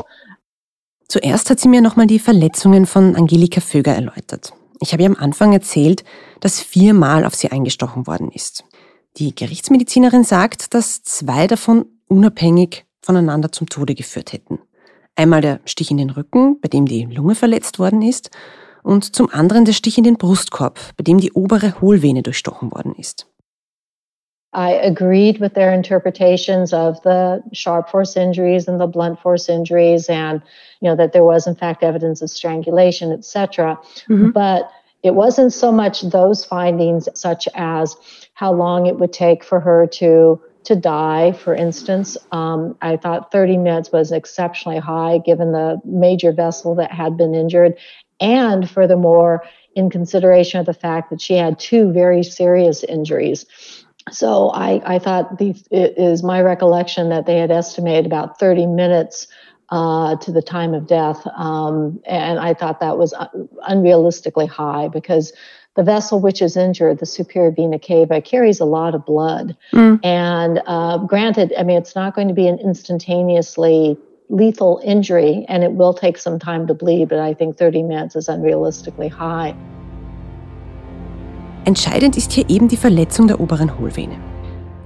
Zuerst hat sie mir nochmal die Verletzungen von Angelika Vöger erläutert. Ich habe ihr am Anfang erzählt, dass viermal auf sie eingestochen worden ist. Die Gerichtsmedizinerin sagt, dass zwei davon unabhängig voneinander zum Tode geführt hätten. Einmal der Stich in den Rücken, bei dem die Lunge verletzt worden ist, und zum anderen der Stich in den Brustkorb, bei dem die obere Hohlvene durchstochen worden ist. I agreed with their interpretations of the sharp force injuries and the blunt force injuries, and you know that there was in fact evidence of strangulation, etc. Mm-hmm. But it wasn't so much those findings, such as how long it would take for her to to die. For instance, um, I thought 30 minutes was exceptionally high given the major vessel that had been injured, and furthermore, in consideration of the fact that she had two very serious injuries so I, I thought the, it is my recollection that they had estimated about 30 minutes uh, to the time of death. Um, and I thought that was unrealistically high because the vessel which is injured, the superior vena cava, carries a lot of blood. Mm. And uh, granted, I mean, it's not going to be an instantaneously lethal injury and it will take some time to bleed, but I think 30 minutes is unrealistically high. Entscheidend ist hier eben die Verletzung der oberen Hohlvene.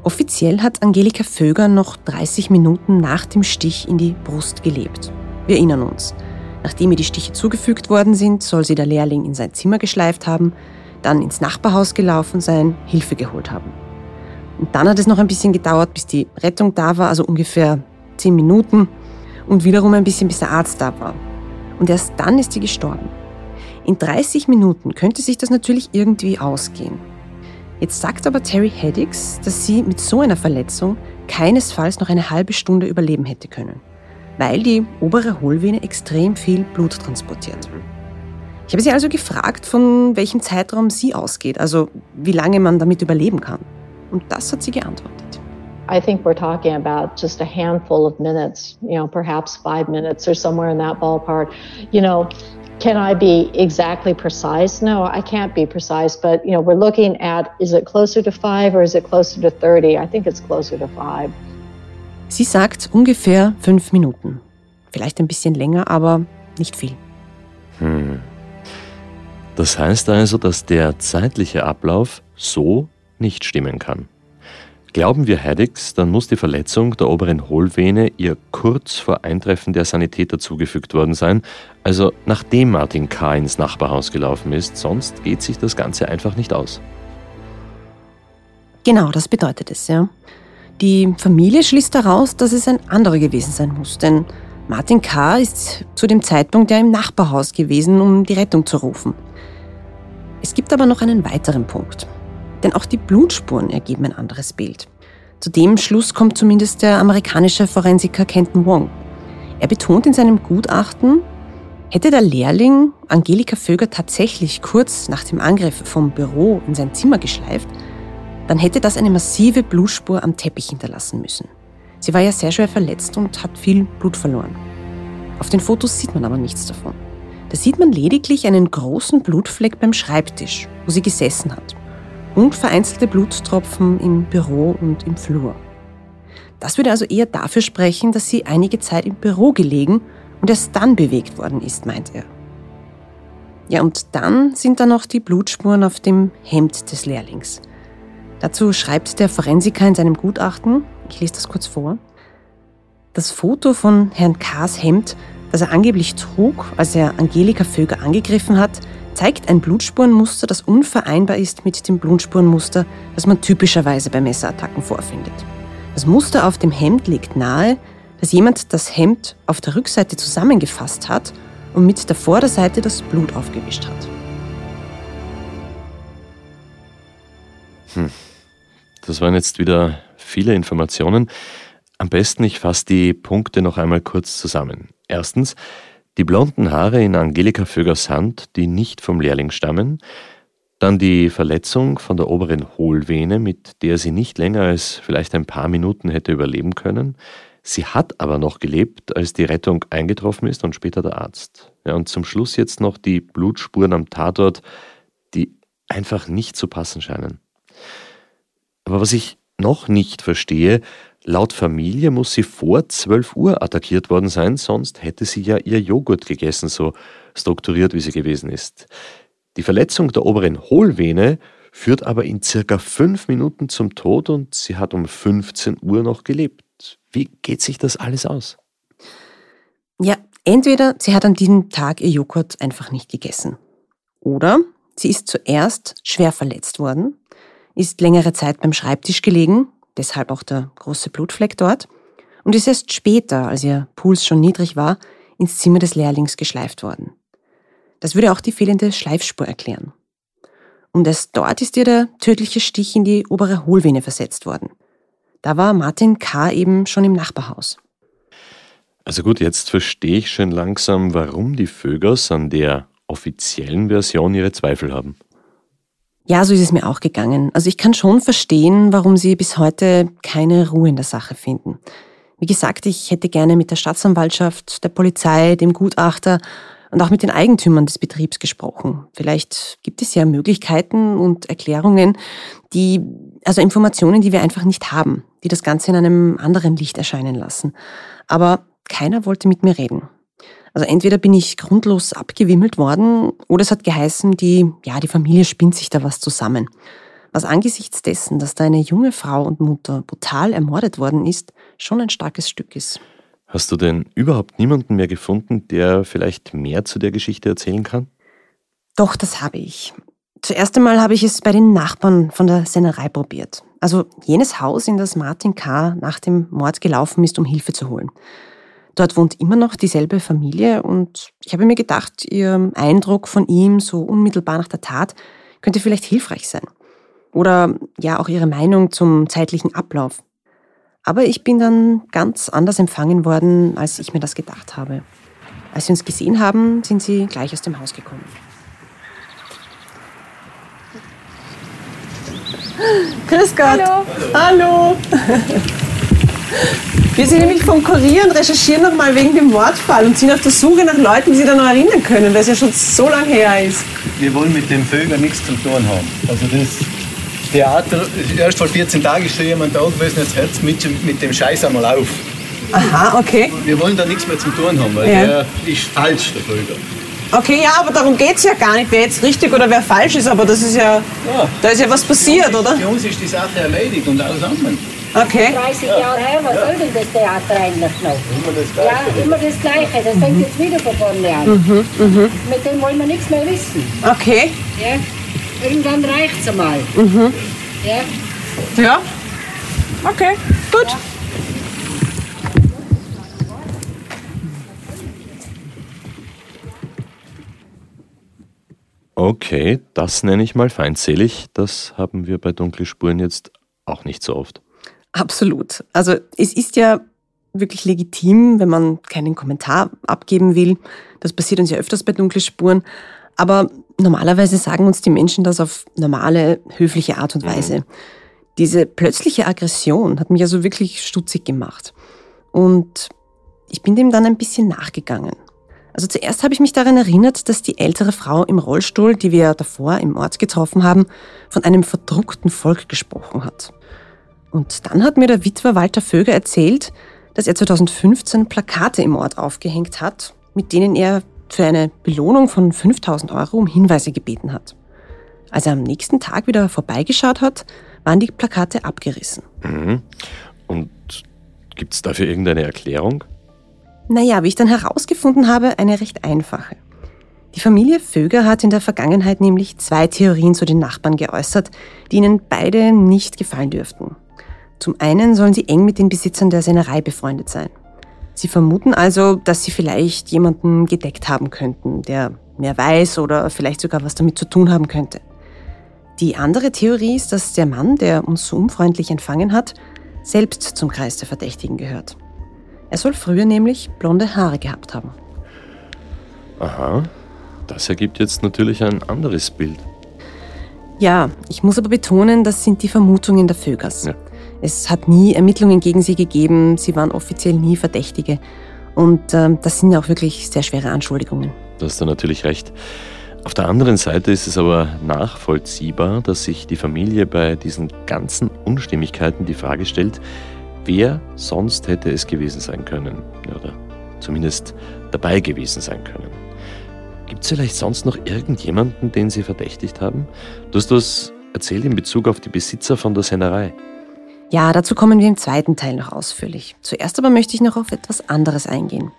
Offiziell hat Angelika Vöger noch 30 Minuten nach dem Stich in die Brust gelebt. Wir erinnern uns. Nachdem ihr die Stiche zugefügt worden sind, soll sie der Lehrling in sein Zimmer geschleift haben, dann ins Nachbarhaus gelaufen sein, Hilfe geholt haben. Und dann hat es noch ein bisschen gedauert, bis die Rettung da war, also ungefähr 10 Minuten und wiederum ein bisschen, bis der Arzt da war. Und erst dann ist sie gestorben. In 30 Minuten könnte sich das natürlich irgendwie ausgehen. Jetzt sagt aber Terry Haddix, dass sie mit so einer Verletzung keinesfalls noch eine halbe Stunde überleben hätte können, weil die obere Hohlvene extrem viel Blut transportiert. Ich habe sie also gefragt, von welchem Zeitraum sie ausgeht, also wie lange man damit überleben kann. Und das hat sie geantwortet. I think we're talking about just a handful of minutes, you know, perhaps five minutes or somewhere in that ballpark. You know, Can I be exactly precise? No, I can't be precise, but you know, we're looking at is it closer to five or is it closer to 30? I think it's closer to five. Sie sagt ungefähr fünf Minuten. Vielleicht ein bisschen länger, aber nicht viel. Hm. Das heißt also, dass der zeitliche Ablauf so nicht stimmen kann. Glauben wir Haddix, dann muss die Verletzung der oberen Hohlvene ihr kurz vor Eintreffen der Sanitäter zugefügt worden sein, also nachdem Martin K. ins Nachbarhaus gelaufen ist, sonst geht sich das Ganze einfach nicht aus. Genau, das bedeutet es, ja. Die Familie schließt daraus, dass es ein anderer gewesen sein muss, denn Martin K. ist zu dem Zeitpunkt ja im Nachbarhaus gewesen, um die Rettung zu rufen. Es gibt aber noch einen weiteren Punkt. Denn auch die Blutspuren ergeben ein anderes Bild. Zu dem Schluss kommt zumindest der amerikanische Forensiker Kenton Wong. Er betont in seinem Gutachten, hätte der Lehrling Angelika Vöger tatsächlich kurz nach dem Angriff vom Büro in sein Zimmer geschleift, dann hätte das eine massive Blutspur am Teppich hinterlassen müssen. Sie war ja sehr schwer verletzt und hat viel Blut verloren. Auf den Fotos sieht man aber nichts davon. Da sieht man lediglich einen großen Blutfleck beim Schreibtisch, wo sie gesessen hat und vereinzelte Blutstropfen im Büro und im Flur. Das würde also eher dafür sprechen, dass sie einige Zeit im Büro gelegen und erst dann bewegt worden ist, meint er. Ja, und dann sind da noch die Blutspuren auf dem Hemd des Lehrlings. Dazu schreibt der Forensiker in seinem Gutachten, ich lese das kurz vor, das Foto von Herrn K.'s Hemd, das er angeblich trug, als er Angelika Vöger angegriffen hat, zeigt ein Blutspurenmuster, das unvereinbar ist mit dem Blutspurenmuster, das man typischerweise bei Messerattacken vorfindet. Das Muster auf dem Hemd legt nahe, dass jemand das Hemd auf der Rückseite zusammengefasst hat und mit der Vorderseite das Blut aufgewischt hat. Hm. Das waren jetzt wieder viele Informationen. Am besten ich fasse die Punkte noch einmal kurz zusammen. Erstens, die blonden Haare in Angelika Vögers Hand, die nicht vom Lehrling stammen, dann die Verletzung von der oberen Hohlvene, mit der sie nicht länger als vielleicht ein paar Minuten hätte überleben können. Sie hat aber noch gelebt, als die Rettung eingetroffen ist und später der Arzt. Ja, und zum Schluss jetzt noch die Blutspuren am Tatort, die einfach nicht zu passen scheinen. Aber was ich noch nicht verstehe, Laut Familie muss sie vor 12 Uhr attackiert worden sein, sonst hätte sie ja ihr Joghurt gegessen, so strukturiert wie sie gewesen ist. Die Verletzung der oberen Hohlvene führt aber in circa fünf Minuten zum Tod und sie hat um 15 Uhr noch gelebt. Wie geht sich das alles aus? Ja, entweder sie hat an diesem Tag ihr Joghurt einfach nicht gegessen. Oder sie ist zuerst schwer verletzt worden, ist längere Zeit beim Schreibtisch gelegen deshalb auch der große Blutfleck dort, und ist erst später, als ihr Puls schon niedrig war, ins Zimmer des Lehrlings geschleift worden. Das würde auch die fehlende Schleifspur erklären. Und erst dort ist ihr der tödliche Stich in die obere Hohlvene versetzt worden. Da war Martin K. eben schon im Nachbarhaus. Also gut, jetzt verstehe ich schon langsam, warum die Vögers an der offiziellen Version ihre Zweifel haben. Ja, so ist es mir auch gegangen. Also ich kann schon verstehen, warum Sie bis heute keine Ruhe in der Sache finden. Wie gesagt, ich hätte gerne mit der Staatsanwaltschaft, der Polizei, dem Gutachter und auch mit den Eigentümern des Betriebs gesprochen. Vielleicht gibt es ja Möglichkeiten und Erklärungen, die, also Informationen, die wir einfach nicht haben, die das Ganze in einem anderen Licht erscheinen lassen. Aber keiner wollte mit mir reden. Also entweder bin ich grundlos abgewimmelt worden oder es hat geheißen, die, ja, die Familie spinnt sich da was zusammen. Was angesichts dessen, dass da eine junge Frau und Mutter brutal ermordet worden ist, schon ein starkes Stück ist. Hast du denn überhaupt niemanden mehr gefunden, der vielleicht mehr zu der Geschichte erzählen kann? Doch, das habe ich. Zuerst einmal habe ich es bei den Nachbarn von der Sennerei probiert. Also jenes Haus, in das Martin K. nach dem Mord gelaufen ist, um Hilfe zu holen. Dort wohnt immer noch dieselbe Familie und ich habe mir gedacht, ihr Eindruck von ihm so unmittelbar nach der Tat könnte vielleicht hilfreich sein. Oder ja auch ihre Meinung zum zeitlichen Ablauf. Aber ich bin dann ganz anders empfangen worden, als ich mir das gedacht habe. Als sie uns gesehen haben, sind sie gleich aus dem Haus gekommen. Grüß Gott. Hallo. Hallo. Wir sind nämlich vom Kurier und recherchieren nochmal wegen dem Mordfall und sind auf der Suche nach Leuten, die sich da noch erinnern können, weil es ja schon so lange her ist. Wir wollen mit dem Vögel nichts zu tun haben. Also das Theater, erst vor 14 Tagen ist schon jemand da gewesen, jetzt hört mit, mit dem Scheiß einmal auf. Aha, okay. Wir wollen da nichts mehr zu tun haben, weil Ja. der ist falsch, der Vögel. Okay, ja, aber darum geht es ja gar nicht, wer jetzt richtig oder wer falsch ist, aber das ist ja, da ist ja was passiert, oder? Für uns ist die Sache erledigt und alles andere. Okay. 30 Jahre her, was soll denn das Theater eigentlich noch? Immer das Ja, immer das Gleiche. Das fängt jetzt wieder von vorne an. Mhm, mhm. Mit dem wollen wir nichts mehr wissen. Okay. Ja? Irgendwann reicht's einmal. Mhm. Ja? Ja. Okay, gut. Okay, das nenne ich mal feindselig. Das haben wir bei Dunkle Spuren jetzt auch nicht so oft. Absolut. Also es ist ja wirklich legitim, wenn man keinen Kommentar abgeben will. Das passiert uns ja öfters bei Dunkle Spuren. Aber normalerweise sagen uns die Menschen das auf normale, höfliche Art und Weise. Diese plötzliche Aggression hat mich also wirklich stutzig gemacht. Und ich bin dem dann ein bisschen nachgegangen. Also zuerst habe ich mich daran erinnert, dass die ältere Frau im Rollstuhl, die wir davor im Ort getroffen haben, von einem verdruckten Volk gesprochen hat. Und dann hat mir der Witwer Walter Vöger erzählt, dass er 2015 Plakate im Ort aufgehängt hat, mit denen er für eine Belohnung von 5000 Euro um Hinweise gebeten hat. Als er am nächsten Tag wieder vorbeigeschaut hat, waren die Plakate abgerissen. Mhm. Und gibt es dafür irgendeine Erklärung? Naja, wie ich dann herausgefunden habe, eine recht einfache. Die Familie Vöger hat in der Vergangenheit nämlich zwei Theorien zu den Nachbarn geäußert, die ihnen beide nicht gefallen dürften. Zum einen sollen sie eng mit den Besitzern der Sennerei befreundet sein. Sie vermuten also, dass sie vielleicht jemanden gedeckt haben könnten, der mehr weiß oder vielleicht sogar was damit zu tun haben könnte. Die andere Theorie ist, dass der Mann, der uns so unfreundlich empfangen hat, selbst zum Kreis der Verdächtigen gehört. Er soll früher nämlich blonde Haare gehabt haben. Aha, das ergibt jetzt natürlich ein anderes Bild. Ja, ich muss aber betonen, das sind die Vermutungen der Vögers. Es hat nie Ermittlungen gegen sie gegeben, sie waren offiziell nie Verdächtige. Und ähm, das sind ja auch wirklich sehr schwere Anschuldigungen. Da hast du natürlich recht. Auf der anderen Seite ist es aber nachvollziehbar, dass sich die Familie bei diesen ganzen Unstimmigkeiten die Frage stellt, wer sonst hätte es gewesen sein können oder zumindest dabei gewesen sein können. Gibt es vielleicht sonst noch irgendjemanden, den sie verdächtigt haben? Du hast was erzählt in Bezug auf die Besitzer von der Sennerei. Ja, dazu kommen wir im zweiten Teil noch ausführlich. Zuerst aber möchte ich noch auf etwas anderes eingehen.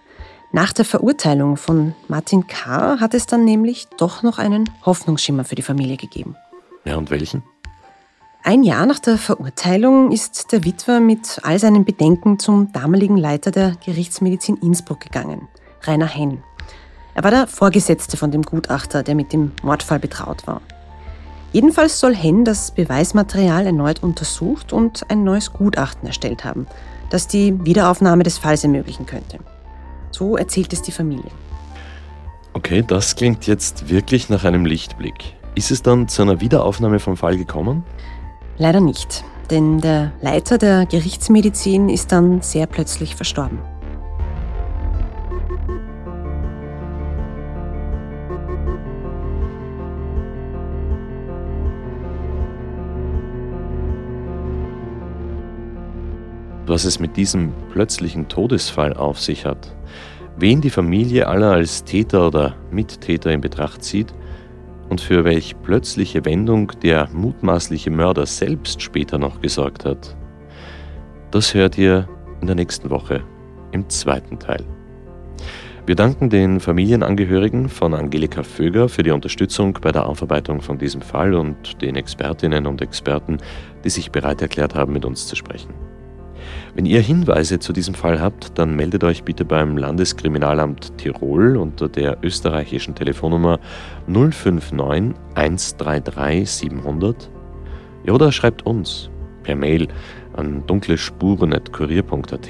Nach der Verurteilung von Martin K. hat es dann nämlich doch noch einen Hoffnungsschimmer für die Familie gegeben. Ja, und welchen? Ein Jahr nach der Verurteilung ist der Witwer mit all seinen Bedenken zum damaligen Leiter der Gerichtsmedizin Innsbruck gegangen, Rainer Henn. Er war der Vorgesetzte von dem Gutachter, der mit dem Mordfall betraut war. Jedenfalls soll Henn das Beweismaterial erneut untersucht und ein neues Gutachten erstellt haben, das die Wiederaufnahme des Falls ermöglichen könnte. So erzählt es die Familie. Okay, das klingt jetzt wirklich nach einem Lichtblick. Ist es dann zu einer Wiederaufnahme vom Fall gekommen? Leider nicht. denn der Leiter der Gerichtsmedizin ist dann sehr plötzlich verstorben. Was es mit diesem plötzlichen Todesfall auf sich hat, wen die Familie aller als Täter oder Mittäter in Betracht zieht und für welch plötzliche Wendung der mutmaßliche Mörder selbst später noch gesorgt hat. Das hört ihr in der nächsten Woche im zweiten Teil. Wir danken den Familienangehörigen von Angelika Vöger für die Unterstützung bei der Aufarbeitung von diesem Fall und den Expertinnen und Experten, die sich bereit erklärt haben, mit uns zu sprechen. Wenn ihr Hinweise zu diesem Fall habt, dann meldet euch bitte beim Landeskriminalamt Tirol unter der österreichischen Telefonnummer 059 133 700 ja, oder schreibt uns per Mail an dunklespuren.kurier.at.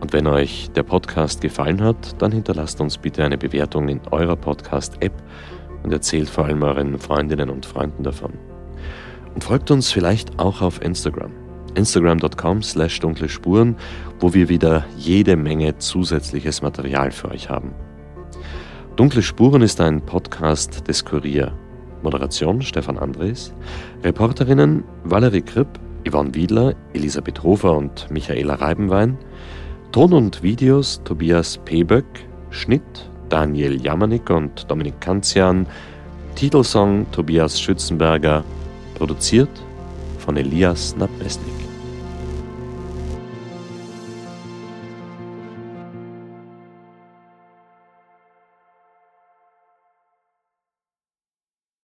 Und wenn euch der Podcast gefallen hat, dann hinterlasst uns bitte eine Bewertung in eurer Podcast-App und erzählt vor allem euren Freundinnen und Freunden davon. Und folgt uns vielleicht auch auf Instagram instagram.com slash dunkle Spuren, wo wir wieder jede Menge zusätzliches Material für euch haben. Dunkle Spuren ist ein Podcast des Kurier. Moderation Stefan Andres, Reporterinnen Valerie Kripp, Yvonne Wiedler, Elisabeth Hofer und Michaela Reibenwein, Ton und Videos Tobias Peböck, Schnitt Daniel Jamanik und Dominik Kanzian, Titelsong Tobias Schützenberger, produziert von Elias Nabesnik.